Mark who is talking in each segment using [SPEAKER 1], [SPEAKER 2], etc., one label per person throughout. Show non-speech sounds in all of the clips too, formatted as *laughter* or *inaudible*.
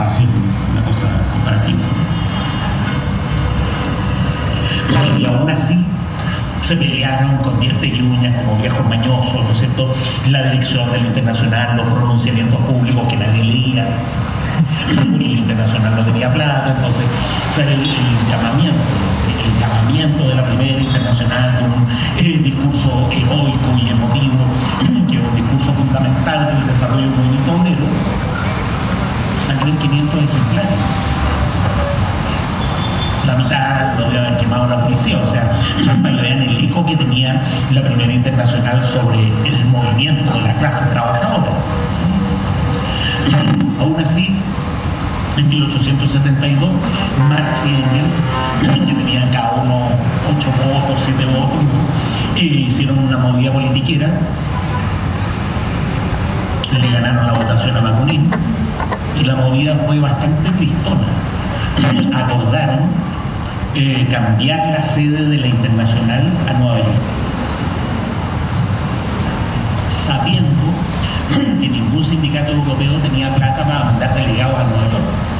[SPEAKER 1] Hacer una cosa comparativa. Y aún así, se pelearon con dientes y uñas como viejos mañosos, ¿no es cierto? La dirección del internacional, los pronunciamientos públicos que nadie leía. El internacional no tenía plata, entonces, el, llamamiento, el llamamiento de la primera internacional, un el discurso heroico y emotivo, que es un discurso fundamental del desarrollo del movimiento obrero, salió en 500 ejemplares. La mitad lo debe haber quemado la policía, o sea, *clears throat* para vean el eco que tenía la primera internacional sobre el movimiento de la clase trabajadora. *clears throat* Aún así, en 1872, Marx y Engels, *clears throat* que tenían cada uno 8 votos, 7 votos, hicieron una movida politiquera, le ganaron la votación a Bakunin y la movida fue bastante tristona. Acordaron eh, cambiar la sede de la Internacional a Nueva York, sabiendo que ningún sindicato europeo tenía plata para mandar delegados a Nueva York.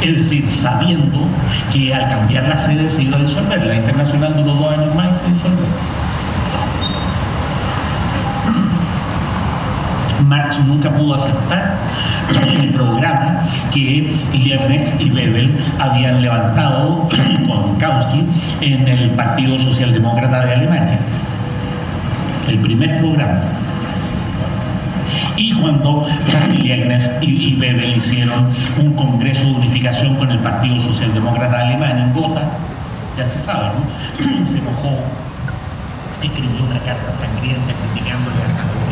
[SPEAKER 1] Es decir, sabiendo que al cambiar la sede se iba a disolver. La internacional duró dos años más y se disolvió. Marx nunca pudo aceptar el programa que Liebknecht y Bebel habían levantado *clears throat* con Kautsky en el Partido Socialdemócrata de Alemania. El primer programa. Y cuando Liebknecht y Bebel hicieron un congreso de unificación con el Partido Socialdemócrata de Alemania en Gotha, ya se sabe, ¿no? *clears throat* Se mojó, escribió una carta sangrienta criticándole al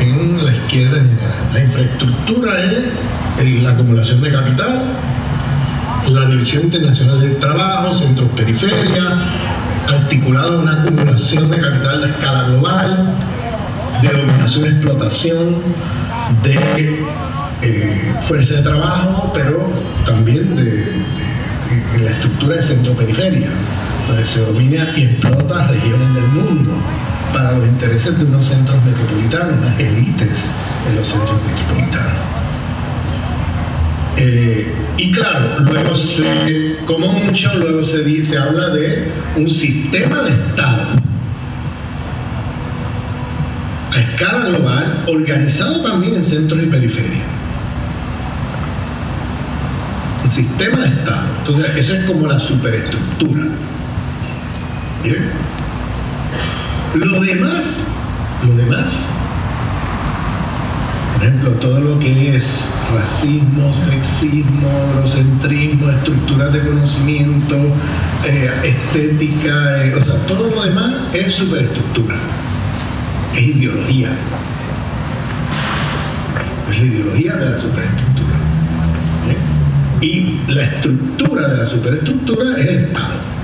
[SPEAKER 2] en la izquierda en general. La infraestructura es la acumulación de capital, la división internacional del trabajo, centros periferia, articulado en una acumulación de capital de escala global, de dominación explotación, de eh, fuerza de trabajo, pero también de, la estructura de centro-periferia, donde se domina y explota regiones del mundo para los intereses de unos centros metropolitanos, unas élites en los centros metropolitanos. Eh, y claro, luego se, como mucho, luego se dice, habla de un sistema de Estado a escala global, organizado también en centros y periferia. Un sistema de Estado. Entonces, eso es como la superestructura. ¿Bien? Lo demás, lo demás, por ejemplo, todo lo que es racismo, sexismo, eurocentrismo, estructuras de conocimiento, eh, estética, eh, o sea, todo lo demás es superestructura, es ideología. Es la ideología de la superestructura. Y la estructura de la superestructura es el Estado.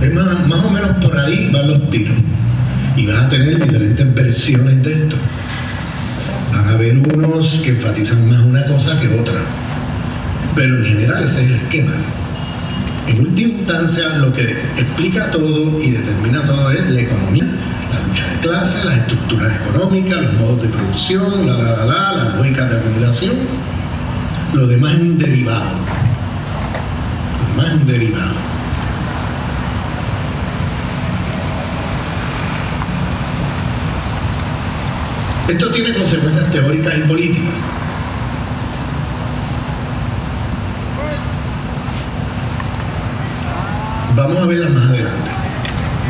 [SPEAKER 2] Más o menos por ahí van los tiros. Y vas a tener diferentes versiones de esto van a haber unos que enfatizan más una cosa que otra. Pero en general ese es el esquema. En última instancia, lo que explica todo y determina todo es la economía, la lucha de clases, las estructuras económicas, los modos de producción, la, la, la, la, las lógicas de acumulación. Lo demás es un derivado. Lo demás es un derivado. Esto tiene consecuencias teóricas y políticas. Vamos a verlas más adelante.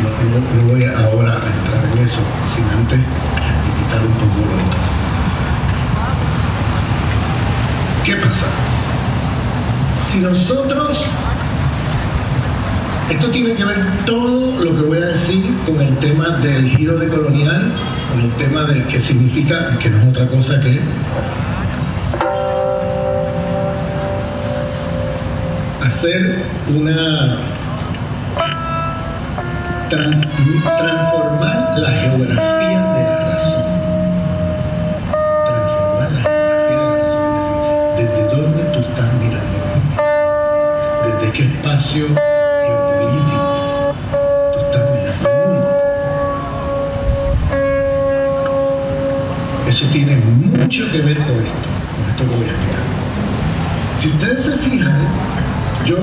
[SPEAKER 2] No, voy ahora a entrar en eso, sin antes quitar un poco lo otro. ¿Qué pasa? Si nosotros esto tiene que ver todo lo que voy a decir con el tema del giro de colonial, con el tema de qué significa, que no es otra cosa que hacer una transformar la geografía de la razón. Transformar la geografía de la razón. Desde dónde tú estás mirando. Desde qué espacio mucho que ver con esto, con esto que voy a explicar. Si ustedes se fijan, yo,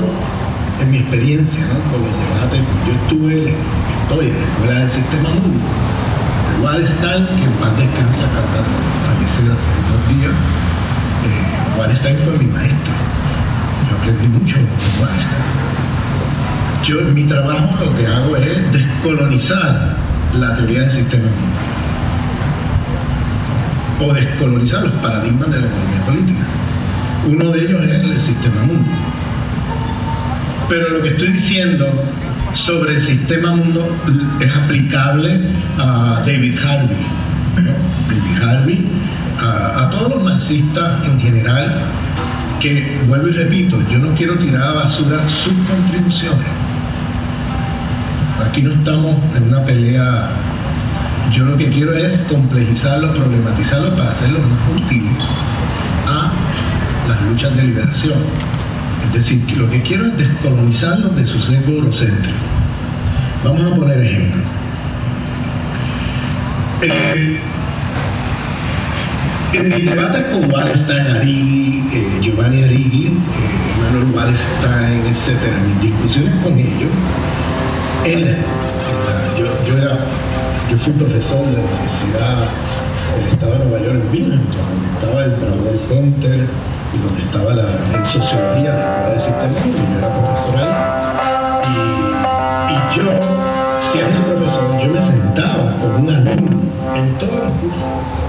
[SPEAKER 2] en mi experiencia con los debates, yo estuve, estoy en la escuela del sistema mundo. Wallenstein, que en paz descansa, fallecer hace dos días, eh, Wallenstein fue mi maestro. Yo aprendí mucho de Wallenstein. Yo en mi trabajo lo que hago es descolonizar la teoría del sistema mundo o descolonizar los paradigmas de la economía política. Uno de ellos es el sistema mundo. Pero lo que estoy diciendo sobre el sistema mundo es aplicable a David Harvey. David Harvey, a, todos los marxistas en general, que vuelvo y repito, yo no quiero tirar a basura sus contribuciones. Aquí no estamos en una pelea yo lo que quiero es complejizarlo, problematizarlo para hacerlo más útil a las luchas de liberación. Es decir, lo que quiero es descolonizarlo de su sesgo eurocéntrico. Vamos a poner ejemplo. Eh, en mi debate con Wallenstein, Arigui, eh, Giovanni Arigui, eh, Manuel Wallenstein, etc., mis discusiones con ellos, él, yo, yo era yo fui profesor de la Universidad del Estado de Nueva York en Binghamton, donde estaba el Broadway Center y donde estaba la en sociología la del sistema y yo era profesor ahí. Y, y yo, siendo profesor, yo me sentaba con un alumno en todos los cursos.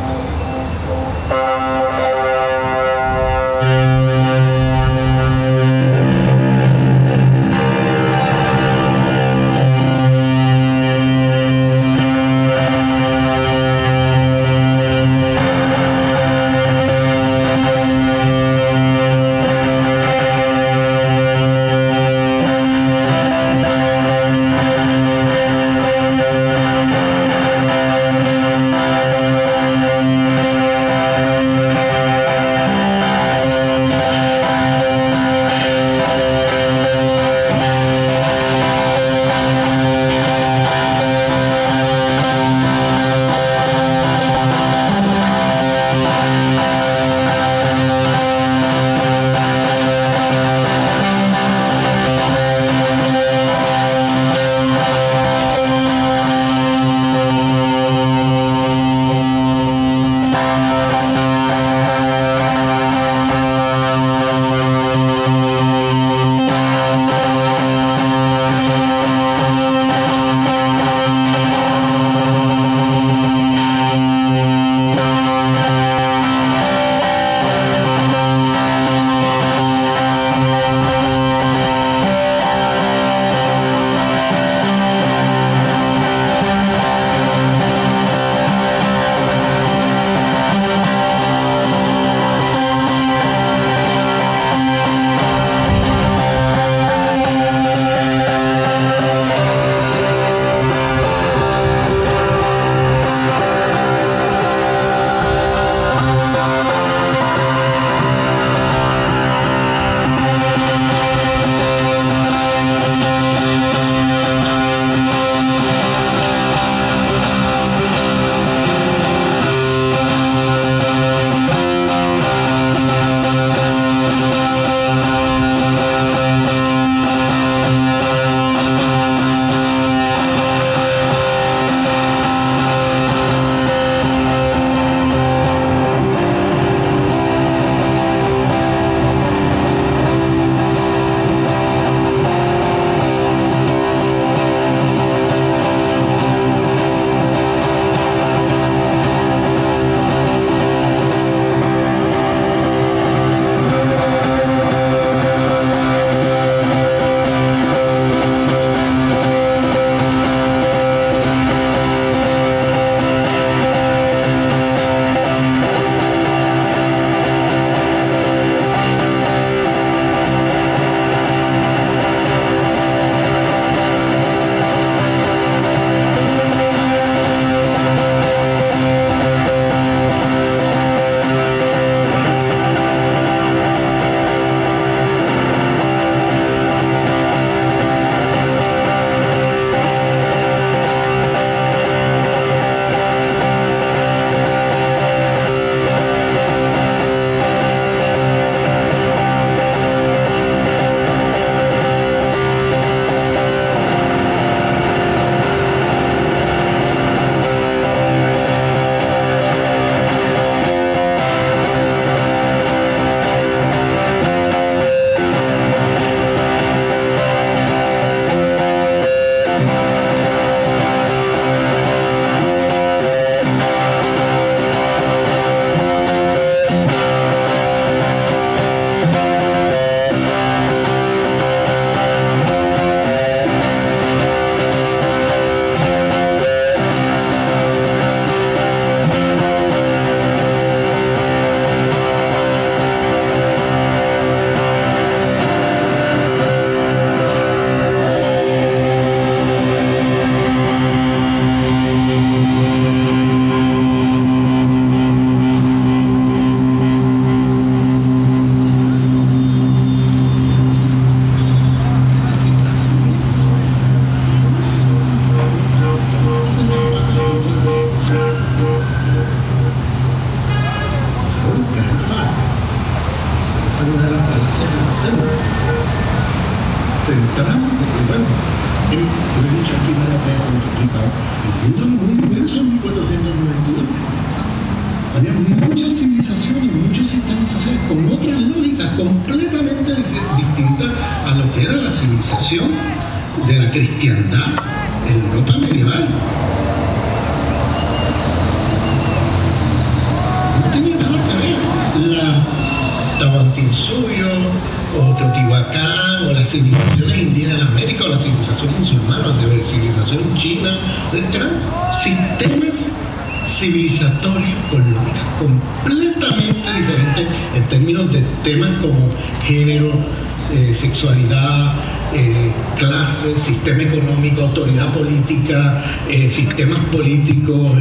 [SPEAKER 2] Eh, sistemas políticos,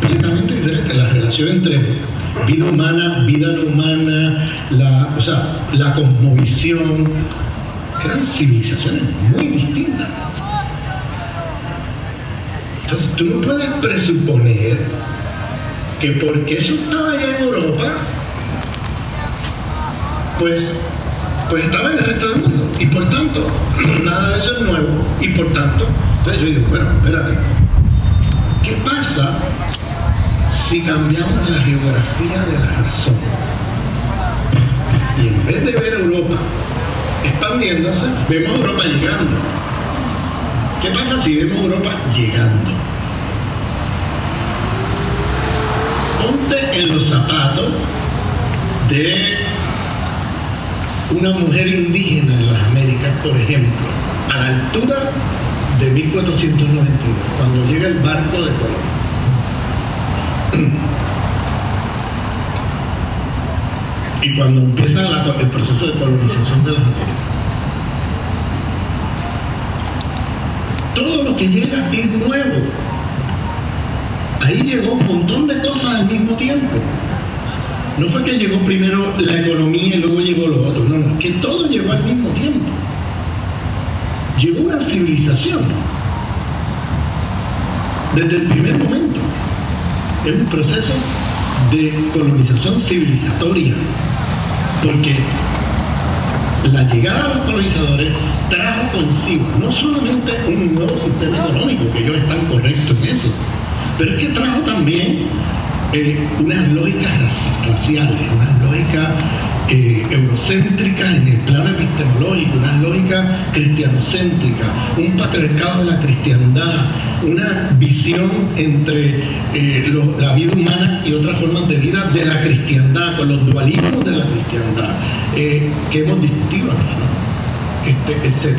[SPEAKER 2] completamente diferentes. La relación entre vida humana, vida no humana, la, o sea, la cosmovisión, eran civilizaciones muy distintas. Entonces tú no puedes presuponer que porque eso estaba allá en Europa, pues, pues estaba en el resto del mundo. Y por tanto, *clears throat* nada de eso es nuevo. Y por tanto, entonces yo digo, bueno, espérate, ¿qué pasa si cambiamos la geografía de la razón? Y en vez de ver Europa expandiéndose, vemos Europa llegando. ¿Qué pasa si vemos Europa llegando? Ponte en los zapatos de una mujer indígena en las Américas, por ejemplo, a la altura de 1492, cuando llega el barco de Colón. Y cuando empieza el proceso de colonización de las Américas. Todo lo que llega es nuevo. Ahí llegó un montón de cosas al mismo tiempo. No fue que llegó primero la economía y luego llegó lo otro, no, no, que todo llegó al mismo tiempo. Llegó una civilización desde el primer momento. Es un proceso de colonización civilizatoria, porque la llegada de los colonizadores trajo consigo no solamente un nuevo sistema económico, que ellos están correctos en eso, pero es que trajo también eh, unas lógicas raciales, unas lógicas eh, eurocéntricas en el plano epistemológico, unas lógicas cristianocéntricas, un patriarcado de la cristiandad, una visión entre eh, la vida humana y otras formas de vida de la cristiandad, con los dualismos de la cristiandad, que hemos discutido aquí, este, etc.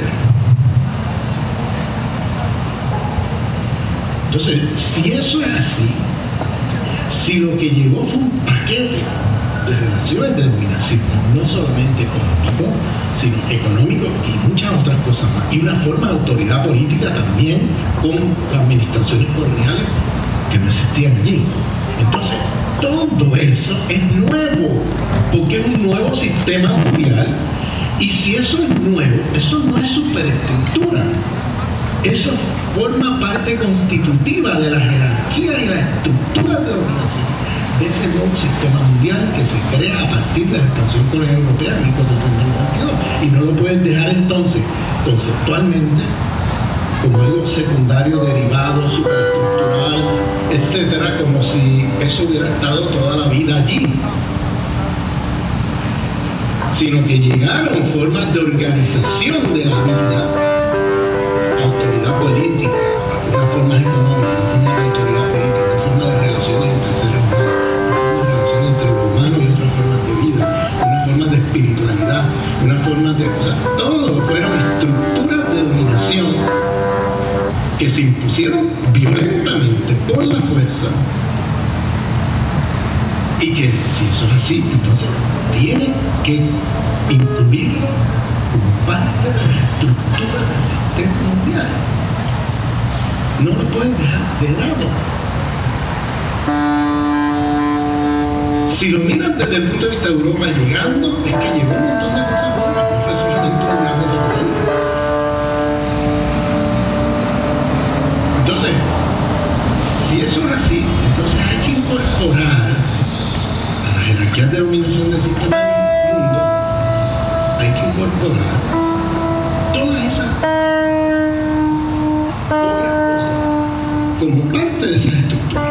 [SPEAKER 2] Entonces, si eso es así, si lo que llegó fue un paquete de relaciones de dominación, no solamente económico, sino económico y muchas otras cosas más, y una forma de autoridad política también con las administraciones coloniales que no existían allí. Entonces, todo eso es nuevo, porque es un nuevo sistema mundial, y si eso es nuevo, eso no es superestructura, eso forma parte constitutiva de la jerarquía y la estructura de la organización ese nuevo sistema mundial que se crea a partir de la expansión colonial europea en 1492. Y no lo pueden dejar entonces conceptualmente como algo secundario, derivado, superestructural, etcétera, como si eso hubiera estado toda la vida allí sino que llegaron formas de organización de la vida autoridad política, una forma una forma de... Todo fueron estructuras de dominación que se impusieron violentamente por la fuerza y que si eso es así, entonces tiene que incluirlo como parte de la estructura del sistema mundial. No lo pueden dejar de lado. Si lo miran desde el punto de vista de Europa llegando, es que llegó un montón de cosas Entonces, si eso es así, entonces hay que incorporar a la jerarquía de dominación del sistema mundo, hay que incorporar todas esas cosas como parte de esas estructuras.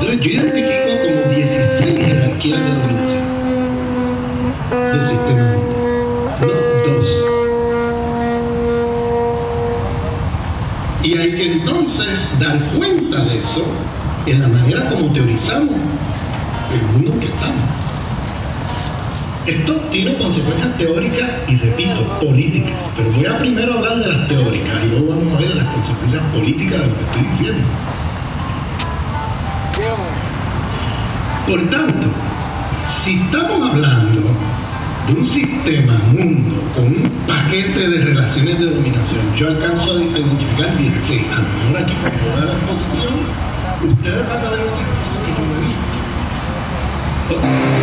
[SPEAKER 2] Entonces Entonces yo identifico como 16 jerarquías de dominación del sistema mundial, entonces dar cuenta de eso en la manera como teorizamos el mundo que estamos. Esto tiene consecuencias teóricas y, repito, políticas. Pero voy a primero hablar de las teóricas y luego vamos a ver las consecuencias políticas de lo que estoy diciendo. Por tanto, si estamos hablando de un sistema mundo con un paquete de relaciones de dominación, yo alcanzo a identificar 16. A lo mejor aquí con toda la exposición, ustedes van a ver otras cosas que yo no he visto.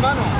[SPEAKER 2] mano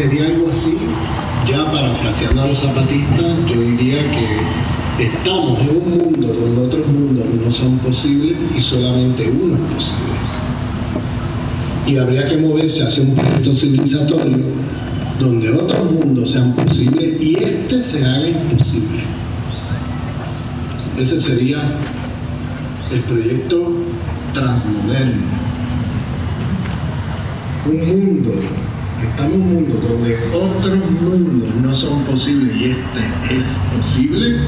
[SPEAKER 2] sería algo así, ya parafraseando a los zapatistas, yo diría que estamos en un mundo donde otros mundos no son posibles y solamente uno es posible. Y habría que moverse hacia un proyecto civilizatorio donde otros mundos sean posibles y este se haga imposible. Ese sería el proyecto transmoderno. Un mundo, estamos en un mundo donde otros mundos no son posibles y este es posible.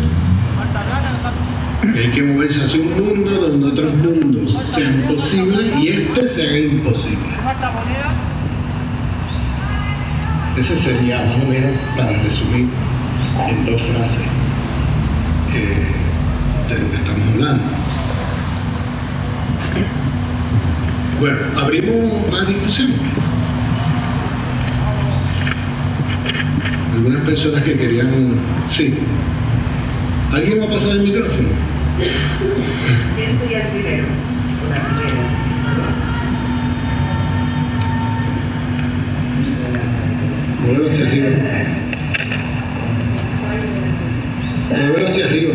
[SPEAKER 2] Hay que moverse hacia un mundo donde otros mundos sean posibles y este se haga imposible. Ese sería más o menos, para resumir en dos frases, eh, de lo que estamos hablando. Bueno, abrimos más discusión. Algunas personas que querían... Sí. ¿Alguien va a pasar el micrófono?
[SPEAKER 3] ¿Quién sería el primero? O la primera.
[SPEAKER 2] Muévelo hacia arriba. Muévelo hacia arriba.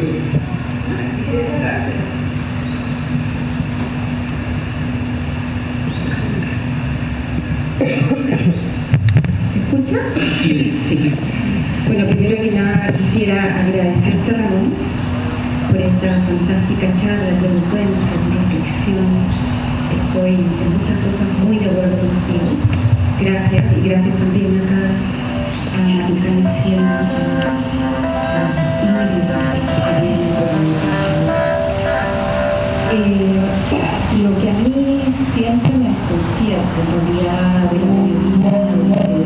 [SPEAKER 4] ¿Se escucha? Sí. Bueno, primero que nada quisiera agradecerte, Ramón, por esta fantástica charla de elocuencia, de reflexión. Estoy en muchas cosas muy de acuerdo contigo. Gracias y gracias también acá a Encarnación, a eh, lo que a mí siempre me desconcierta, en realidad, de la mayoría de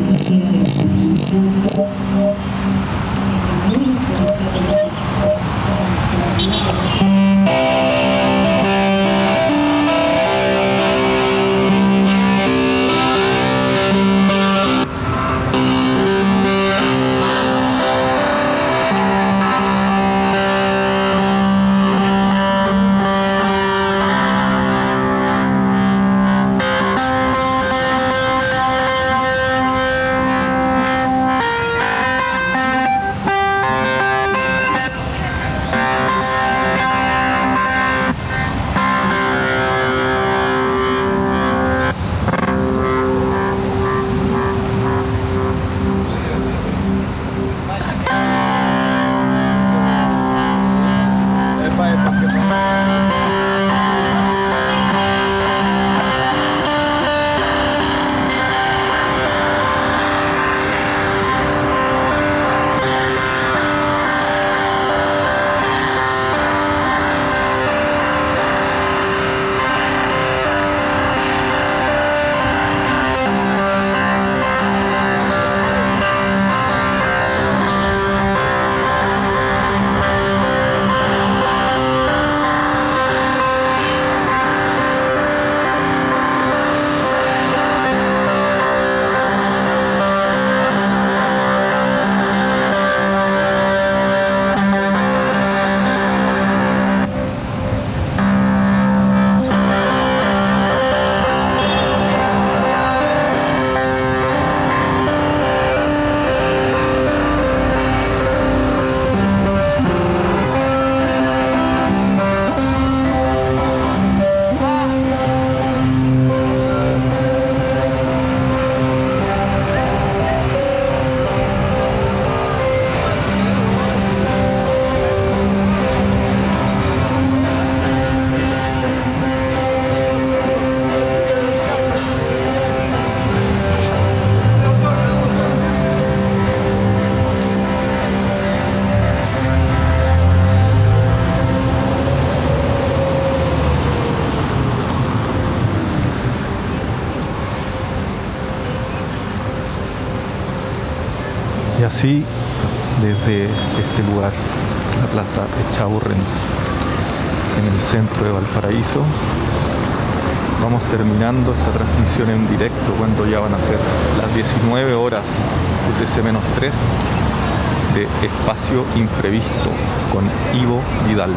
[SPEAKER 5] Vamos terminando esta transmisión en directo cuando ya van a ser las 19 horas UTC-3 de Espacio Imprevisto con Ivo Vidal.